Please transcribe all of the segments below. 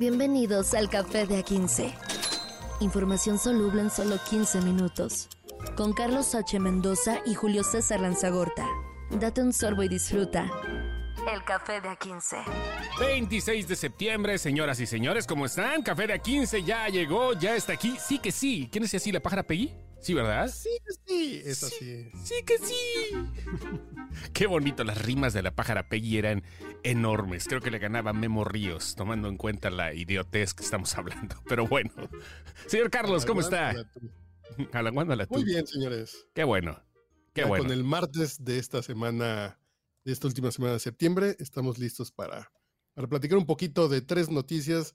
Bienvenidos al Café de A15. Información soluble en solo 15 minutos. Con Carlos H. Mendoza y Julio César Lanzagorta. Date un sorbo y disfruta. El Café de A15. 26 de septiembre, señoras y señores, ¿cómo están? Café de A15 ya llegó, ya está aquí. Sí que sí. ¿Quién es así, la pájara Peggy? Sí, ¿verdad? Sí, sí, es así. Sí que sí. Qué bonito, las rimas de la pájara Peggy eran enormes. Creo que le ganaba Memo Ríos, tomando en cuenta la idiotez que estamos hablando. Pero bueno. Señor Carlos, ¿cómo está? Alaguándala tú. Muy bien, señores. Qué bueno. Qué bueno. Con el martes de esta semana, de esta última semana de septiembre, estamos listos para, para platicar un poquito de tres noticias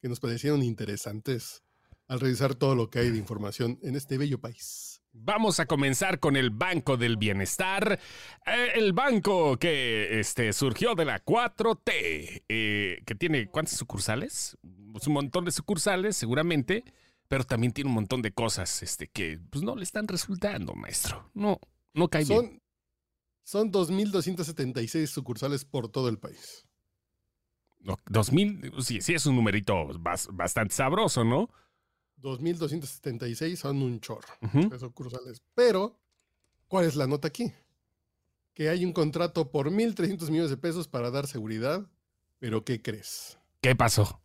que nos parecieron interesantes al revisar todo lo que hay de información en este bello país. Vamos a comenzar con el Banco del Bienestar, eh, el banco que este, surgió de la 4T, eh, que tiene ¿cuántas sucursales? Pues un montón de sucursales, seguramente, pero también tiene un montón de cosas este, que pues, no le están resultando, maestro. No, no cae son, bien. Son 2.276 sucursales por todo el país. 2.000, sí, sí es un numerito bastante sabroso, ¿no? 2.276 son un chorro de sucursales. Pero, ¿cuál es la nota aquí? Que hay un contrato por 1.300 millones de pesos para dar seguridad. Pero, ¿qué crees? ¿Qué pasó?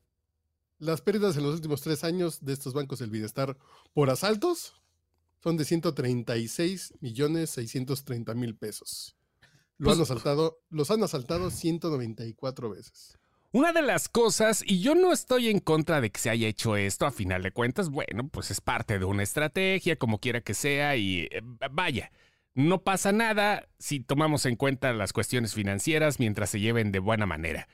Las pérdidas en los últimos tres años de estos bancos del bienestar por asaltos son de 136 millones 630 mil pesos. Lo han pues, asaltado, los han asaltado 194 veces. Una de las cosas, y yo no estoy en contra de que se haya hecho esto, a final de cuentas, bueno, pues es parte de una estrategia, como quiera que sea, y eh, vaya, no pasa nada si tomamos en cuenta las cuestiones financieras mientras se lleven de buena manera.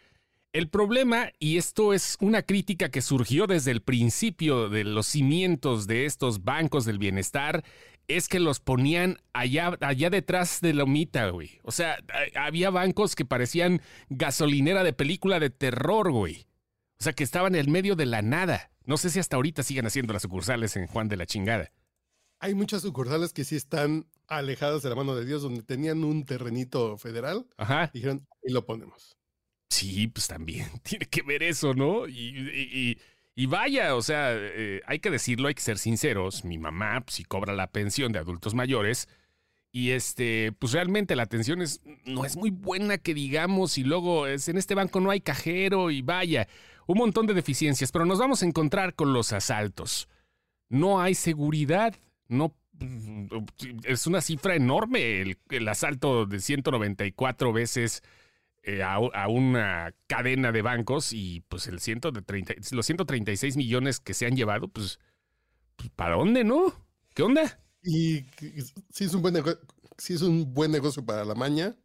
El problema, y esto es una crítica que surgió desde el principio de los cimientos de estos bancos del bienestar, es que los ponían allá, allá detrás de la omita, güey. O sea, había bancos que parecían gasolinera de película de terror, güey. O sea, que estaban en el medio de la nada. No sé si hasta ahorita siguen haciendo las sucursales en Juan de la Chingada. Hay muchas sucursales que sí están alejadas de la mano de Dios, donde tenían un terrenito federal. Ajá. dijeron, ahí lo ponemos. Sí, pues también tiene que ver eso, ¿no? y y vaya, o sea, eh, hay que decirlo, hay que ser sinceros. Mi mamá, pues, sí cobra la pensión de adultos mayores. Y este, pues realmente la atención es, no es muy buena que digamos, y luego es, en este banco no hay cajero, y vaya, un montón de deficiencias, pero nos vamos a encontrar con los asaltos. No hay seguridad, no es una cifra enorme el, el asalto de 194 veces eh, a, una cadena de bancos y pues el ciento de los 136 millones que se han llevado, pues, pues, ¿para dónde, no? ¿Qué onda? Y sí es un buen, es un buen negocio para la maña,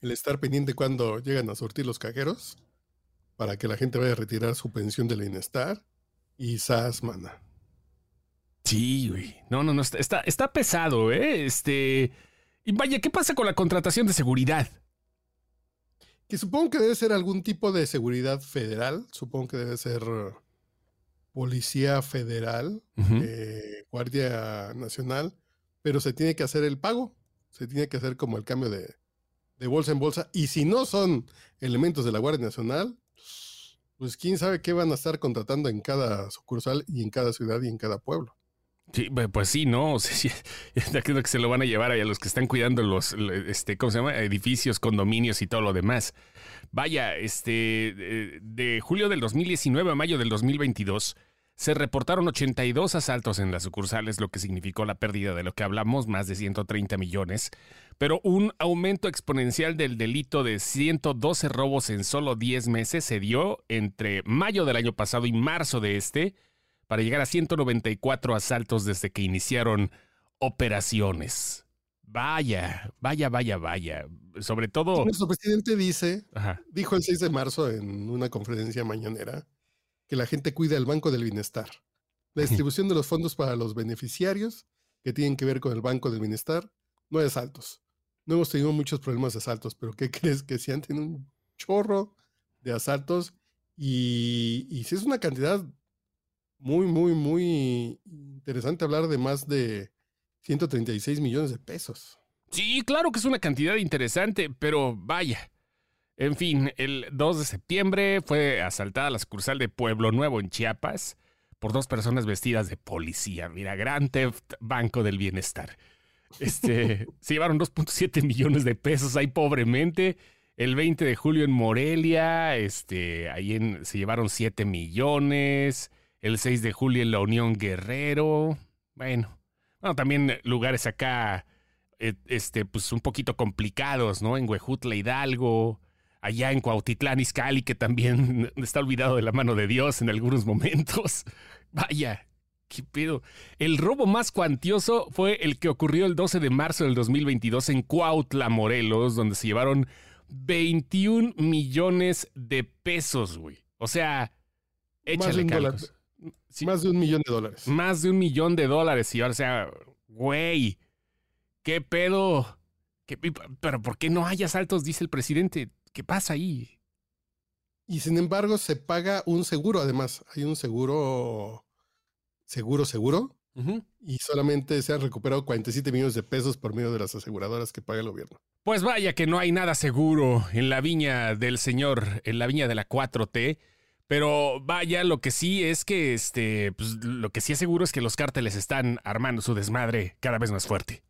el estar pendiente cuando llegan a sortir los cajeros, para que la gente vaya a retirar su pensión de bienestar y sas, mana. Sí, güey. No, no, no, está, está pesado, ¿eh? Este... Y vaya, ¿qué pasa con la contratación de seguridad? Que supongo que debe ser algún tipo de seguridad federal, supongo que debe ser policía federal, eh, guardia nacional, pero se tiene que hacer el pago, se tiene que hacer como el cambio de, de bolsa en bolsa, y si no son elementos de la Guardia Nacional, pues quién sabe qué van a estar contratando en cada sucursal y en cada ciudad y en cada pueblo. Pues sí, ¿no? O sea, creo que se lo van a llevar a los que están cuidando los, este, ¿cómo se llama? Edificios, condominios y todo lo demás. Vaya, este, de, julio del 2019 a mayo del 2022 se reportaron 82 asaltos en las sucursales, lo que significó la pérdida de lo que hablamos, más de 130 millones, pero un aumento exponencial del delito de 112 robos en solo 10 meses se dio entre mayo del año pasado y marzo de este, para llegar a 194 asaltos desde que iniciaron operaciones. Vaya, vaya, vaya, vaya. Sobre todo. Nuestro presidente dice, dijo el 6 de marzo en una conferencia mañanera, que la gente cuida el Banco del Bienestar. La distribución de los fondos para los beneficiarios que tienen que ver con el Banco del Bienestar no hay asaltos. No hemos tenido muchos problemas de asaltos, pero ¿qué crees? Que si han tenido un chorro de asaltos y, y si es una cantidad muy, muy, muy interesante hablar de más de 136 millones de pesos. Sí, claro que es una cantidad interesante, pero vaya. En fin, el 2 de septiembre fue asaltada la sucursal de Pueblo Nuevo en Chiapas por dos personas vestidas de policía. Mira, Gran Theft Banco del Bienestar. Este, se llevaron 2.7 millones de pesos ahí pobremente. El 20 de julio en Morelia, este, ahí en, se llevaron 7 millones. El 6 de julio en la Unión Guerrero. Bueno, bueno, también lugares acá, eh, este, pues un poquito complicados, ¿no? En Huejutla, Hidalgo allá en Cuautitlán, Izcalli, que también está olvidado de la mano de Dios en algunos momentos. Vaya, qué pedo. El robo más cuantioso fue el que ocurrió el 12 de marzo del 2022 en Cuautla, Morelos, donde se llevaron 21 millones de pesos, güey. O sea, échale Más Más de un millón de dólares. Más de un millón de dólares. Y o sea, güey, qué pedo. pero ¿por qué no hay asaltos? Dice el presidente. ¿Qué pasa ahí? Y sin embargo, se paga un seguro, además. Hay un seguro, seguro, seguro. Y solamente se han recuperado 47 millones de pesos por medio de las aseguradoras que paga el gobierno. Pues vaya que no hay nada seguro en la viña del señor, en la viña de la 4T. Pero vaya, lo que sí es que este, pues, lo que sí es seguro es que los cárteles están armando su desmadre cada vez más fuerte.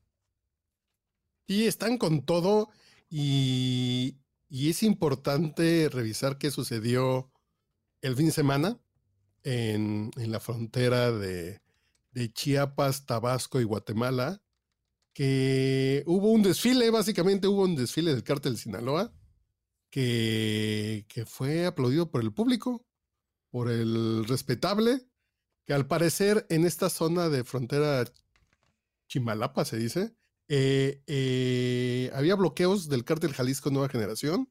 Y están con todo y, y es importante revisar qué sucedió el fin de semana en, la frontera de, Chiapas, Tabasco y Guatemala, que hubo un desfile, básicamente hubo un desfile del cártel de Sinaloa, que, fue aplaudido por el público, por el respetable, que al parecer en esta zona de frontera Chimalapa se dice, eh, eh, había bloqueos del cártel Jalisco Nueva Generación.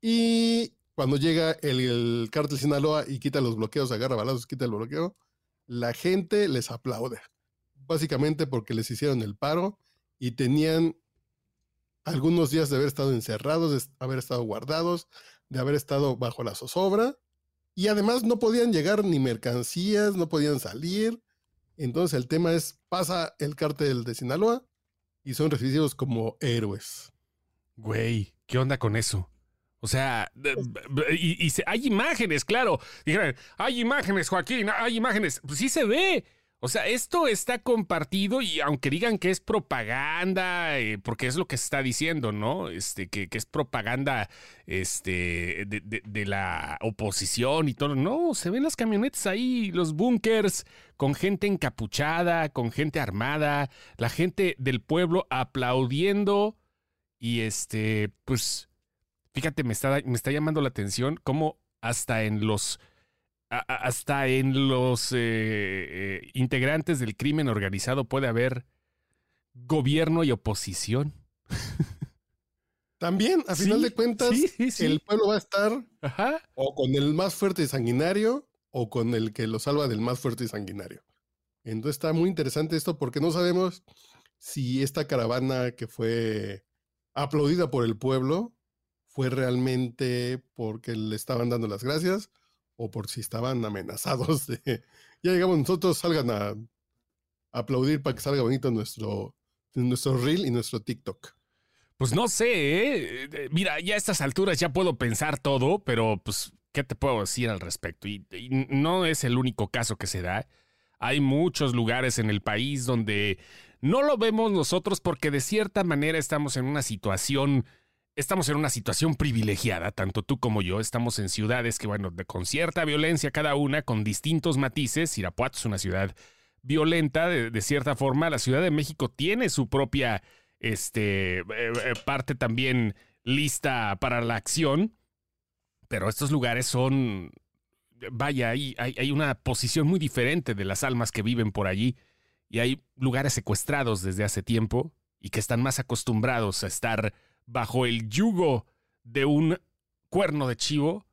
Y cuando llega el, cártel Sinaloa y quita los bloqueos, agarra balazos, quita el bloqueo, la gente les aplaude. Básicamente porque les hicieron el paro y tenían algunos días de haber estado encerrados, de haber estado guardados, de haber estado bajo la zozobra. Y además no podían llegar ni mercancías, no podían salir. Entonces el tema es, pasa el cártel de Sinaloa, y son recibidos como héroes. Güey, ¿qué onda con eso? O sea, y, hay imágenes, claro. Dijeron, hay imágenes, Joaquín, hay imágenes. Pues sí se ve. O sea, esto está compartido y aunque digan que es propaganda, eh, porque es lo que se está diciendo, ¿no? Este, que, es propaganda este, de, la oposición y todo. No, se ven las camionetas ahí, los búnkers, con gente encapuchada, con gente armada, la gente del pueblo aplaudiendo. Y este, pues, fíjate, me está, me está llamando la atención cómo hasta en los hasta en los eh, eh, integrantes del crimen organizado puede haber gobierno y oposición. También, a final de cuentas, el pueblo va a estar o con el más fuerte y sanguinario o con el que lo salva del más fuerte y sanguinario. Entonces está muy interesante esto porque no sabemos si esta caravana que fue aplaudida por el pueblo fue realmente porque le estaban dando las gracias o por si estaban amenazados de, ya llegamos nosotros, salgan a, aplaudir para que salga bonito nuestro, nuestro reel y nuestro TikTok. Pues no sé, ¿eh? ¿eh? mira, ya a estas alturas ya puedo pensar todo, pero pues, ¿qué te puedo decir al respecto? y no es el único caso que se da. Hay muchos lugares en el país donde no lo vemos nosotros porque de cierta manera estamos en una situación estamos en una situación privilegiada, tanto tú como yo. Estamos en ciudades que, bueno, con cierta violencia cada una, con distintos matices. Irapuato es una ciudad violenta, de, cierta forma. La Ciudad de México tiene su propia este, eh, eh, parte también lista para la acción. Pero estos lugares son, vaya, hay una posición muy diferente de las almas que viven por allí. Y hay lugares secuestrados desde hace tiempo y que están más acostumbrados a estar bajo el yugo de un cuerno de chivo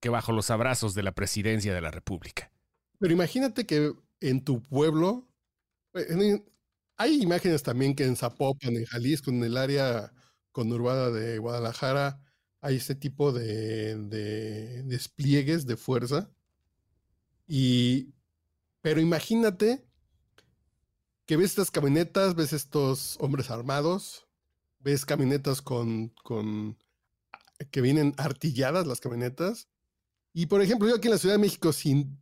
que bajo los abrazos de la presidencia de la República. Pero imagínate que en tu pueblo, eh, hay imágenes también que en Zapopan, en Jalisco, en el área conurbada de Guadalajara, hay ese tipo de, despliegues de fuerza. Y, pero imagínate que ves estas camionetas, ves estos hombres armados, ves camionetas con, con que vienen artilladas las camionetas. Y por ejemplo, yo aquí en la Ciudad de México, sin,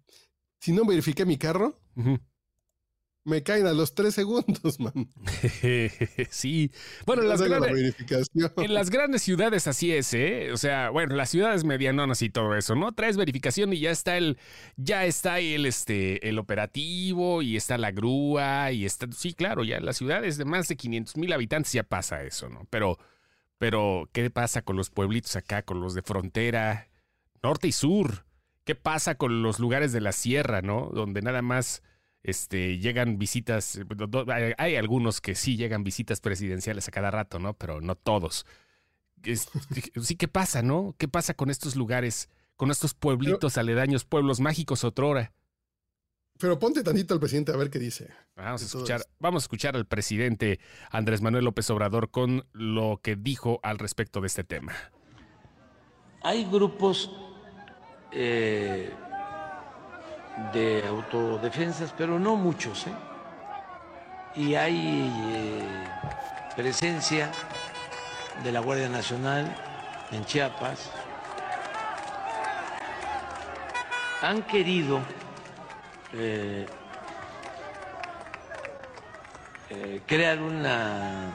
si no verifiqué mi carro, me caen a los tres segundos, man. sí. Bueno, en las, grandes, en las, grandes, ciudades así es, ¿eh? O sea, bueno, las ciudades medianonas y todo eso, ¿no? Traes verificación y ya está el, ya está el, este, el operativo y está la grúa y está, sí, claro, ya en las ciudades de más de 500 mil habitantes ya pasa eso, ¿no? Pero, pero, ¿qué pasa con los pueblitos acá, con los de frontera, norte y sur? ¿Qué pasa con los lugares de la sierra, ¿no? Donde nada más este, llegan visitas, eh, hay algunos que sí llegan visitas presidenciales a cada rato, ¿no? Pero no todos. sí, ¿qué pasa, no? ¿Qué pasa con estos lugares, con estos pueblitos aledaños, pueblos mágicos otrora? Pero ponte tantito al presidente a ver qué dice. Vamos a escuchar, vamos a escuchar al presidente Andrés Manuel López Obrador con lo que dijo al respecto de este tema. Hay grupos eh, de autodefensas, pero no muchos. ¿eh? Y hay eh, presencia de la Guardia Nacional en Chiapas. Han querido eh, crear una,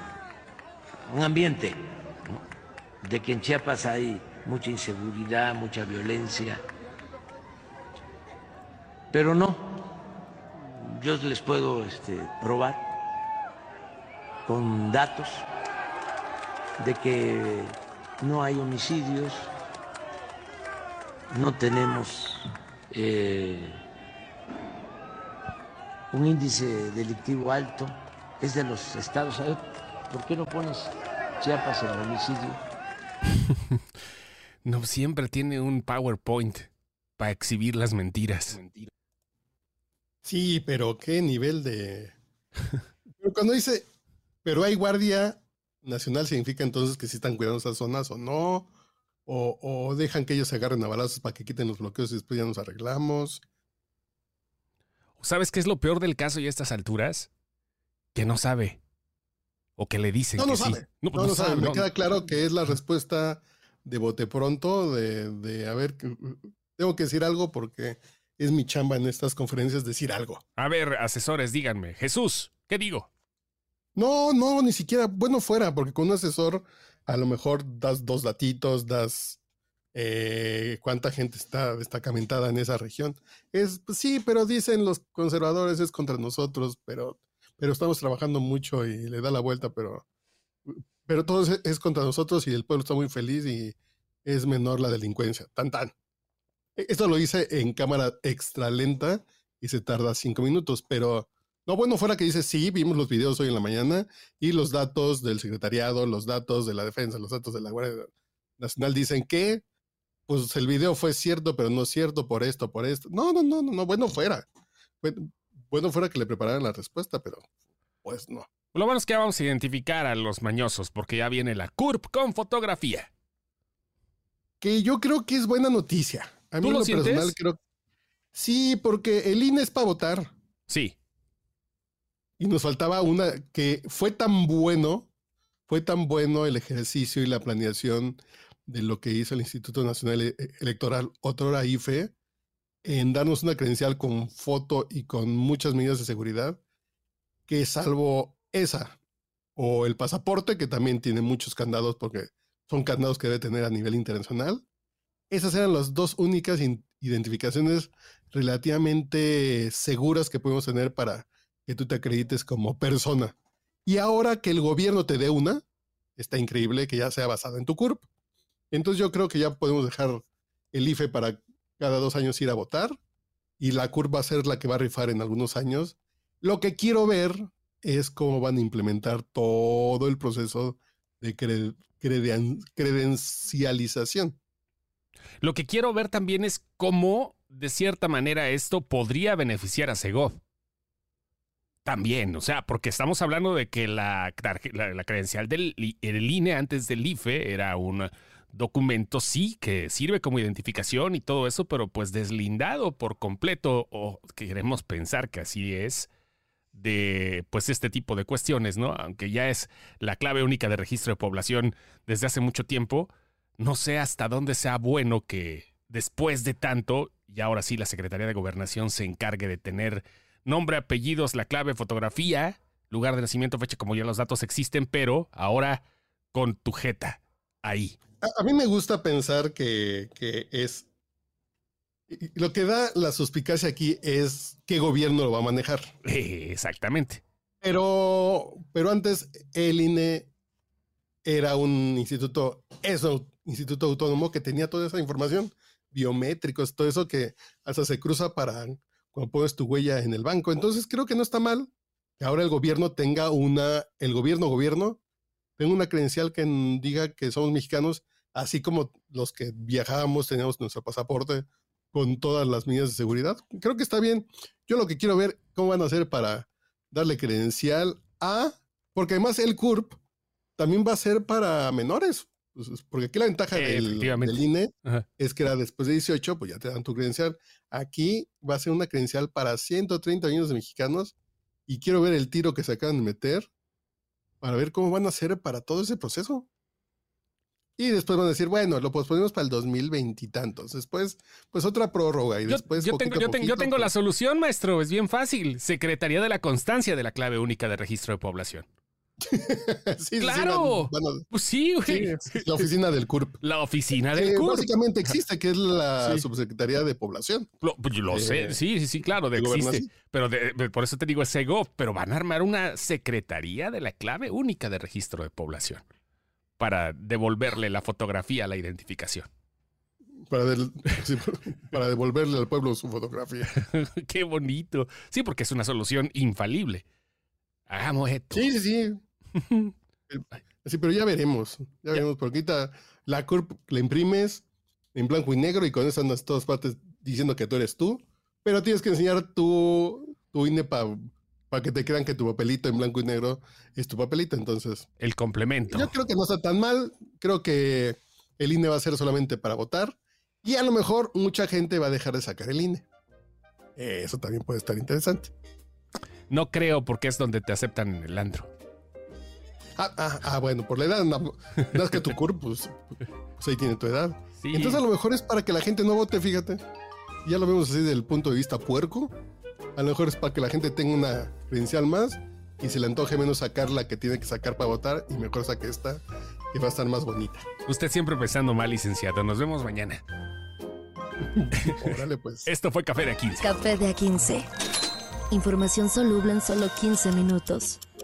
un ambiente de que en Chiapas hay mucha inseguridad, mucha violencia pero no, yo les puedo este, probar con datos de que no hay homicidios, no tenemos eh, un índice delictivo alto, es de los estados. ¿Por qué no pones Chiapas en homicidio? no siempre tiene un PowerPoint para exhibir las mentiras. Sí, pero qué nivel de... pero cuando dice, pero hay guardia nacional, significa entonces que sí están cuidando esas zonas o no, o, dejan que ellos se agarren a balazos para que quiten los bloqueos y después ya nos arreglamos. ¿Sabes qué es lo peor del caso y a estas alturas? Que no sabe. O que le dicen no, que no sabe. No, pues no, sabe. Me queda claro que es la respuesta de bote pronto, de, de a ver, tengo que decir algo porque es mi chamba en estas conferencias decir algo. A ver, asesores, díganme. Jesús, ¿qué digo? No, no, ni siquiera, bueno, fuera, porque con un asesor a lo mejor das dos datitos, das eh, cuánta gente está destacamentada en esa región. Es, pues sí, pero dicen los conservadores es contra nosotros, pero, pero estamos trabajando mucho y le da la vuelta, pero, pero todo es, es contra nosotros y el pueblo está muy feliz y es menor la delincuencia. Tan, tan. E, esto lo hice en cámara extra lenta y se tarda cinco minutos, pero no, bueno, fuera que dice, sí, vimos los videos hoy en la mañana y los datos del secretariado, los datos de la defensa, los datos de la Guardia Nacional dicen que, pues el video fue cierto, pero no cierto por esto, por esto. No, no, no, no, bueno fuera. Bueno, fuera que le prepararan la respuesta, pero pues no. Lo bueno es que vamos a identificar a los mañosos porque ya viene la CURP con fotografía. Que yo creo que es buena noticia. A mí lo, personal creo. Sí, porque el INE es para votar. Sí. Y nos faltaba una que fue tan bueno, fue tan bueno el ejercicio y la planeación de lo que hizo el Instituto Nacional e-, Electoral, otrora IFE, en darnos una credencial con foto y con muchas medidas de seguridad, que salvo esa o el pasaporte, que también tiene muchos candados porque son candados que debe tener a nivel internacional, esas eran las dos únicas identificaciones relativamente seguras que podemos tener para que tú te acredites como persona. Y ahora que el gobierno te dé una, está increíble que ya sea basada en tu CURP. Entonces yo creo que ya podemos dejar el IFE para cada dos años ir a votar y la CURP va a ser la que va a rifar en algunos años. Lo que quiero ver es cómo van a implementar todo el proceso de credencialización. Lo que quiero ver también es cómo, de cierta manera, esto podría beneficiar a Segov. También, o sea, porque estamos hablando de que la, credencial del el INE antes del IFE era un documento, sí, que sirve como identificación y todo eso, pero pues deslindado por completo, o queremos pensar que así es, de pues este tipo de cuestiones, ¿no? Aunque ya es la clave única de registro de población desde hace mucho tiempo, no sé hasta dónde sea bueno que después de tanto, y ahora sí la Secretaría de Gobernación se encargue de tener nombre, apellidos, la clave, fotografía, lugar de nacimiento, fecha, como ya los datos existen, pero ahora con tu jeta ahí. A, mí me gusta pensar que, que es lo que da la suspicacia aquí es qué gobierno lo va a manejar. exactamente. Pero, pero antes el INE era un instituto, eso, instituto autónomo que tenía toda esa información, biométricos, todo eso que hasta se cruza para cuando pones tu huella en el banco. Entonces creo que no está mal que ahora el gobierno tenga una, el gobierno, gobierno, tenga una credencial que diga que somos mexicanos, así como los que viajábamos teníamos nuestro pasaporte con todas las medidas de seguridad. Creo que está bien. Yo lo que quiero ver cómo van a hacer para darle credencial a, porque además el CURP también va a ser para menores. Pues, porque aquí la ventaja del, INE es que era después de 18, pues ya te dan tu credencial. Aquí va a ser una credencial para 130 millones de mexicanos y quiero ver el tiro que se acaban de meter para ver cómo van a hacer para todo ese proceso. Y después van a decir, bueno, lo posponemos para el 2020 y tantos. Después, pues otra prórroga. Y después. Yo, tengo, yo, tengo, la pues solución, maestro. Es bien fácil. Secretaría de la Constancia de la Clave Única de Registro de Población. sí, claro. Sí, pues sí, güey. la oficina del CURP. La oficina del CURP. Básicamente existe, que es la subsecretaría de población. Lo, pues, lo sé, eh, sí, sí, sí, claro, de existe. Pero por eso te digo, es SEGOV, pero van a armar una secretaría de la clave única de registro de población para devolverle la fotografía a la identificación. Para, para devolverle al pueblo su fotografía. Qué bonito. Sí, porque es una solución infalible. Hagamos esto. Sí, sí, sí. Sí, pero ya veremos. Ya, veremos, porque ahorita la CURP la imprimes en blanco y negro y con eso andas todas partes diciendo que tú eres tú. Pero tienes que enseñar tu, tu INE para para que te crean que tu papelito en blanco y negro es tu papelito. Entonces, el complemento. Yo creo que no está tan mal. Creo que el INE va a ser solamente para votar y a lo mejor mucha gente va a dejar de sacar el INE. Eso también puede estar interesante. No creo porque es donde te aceptan el andro. Ah, ah, ah, bueno, por la edad, no, es que tu cuerpo, pues, pues, ahí tiene tu edad. Entonces a lo mejor es para que la gente no vote, fíjate. Ya lo vemos así desde el punto de vista puerco. A lo mejor es para que la gente tenga una credencial más y se le antoje menos sacar la que tiene que sacar para votar y mejor saque esta que va a estar más bonita. Usted siempre pensando mal, licenciado. Nos vemos mañana. Órale, pues. Esto fue Café de A15. Café de A15. Información soluble en solo 15 minutos.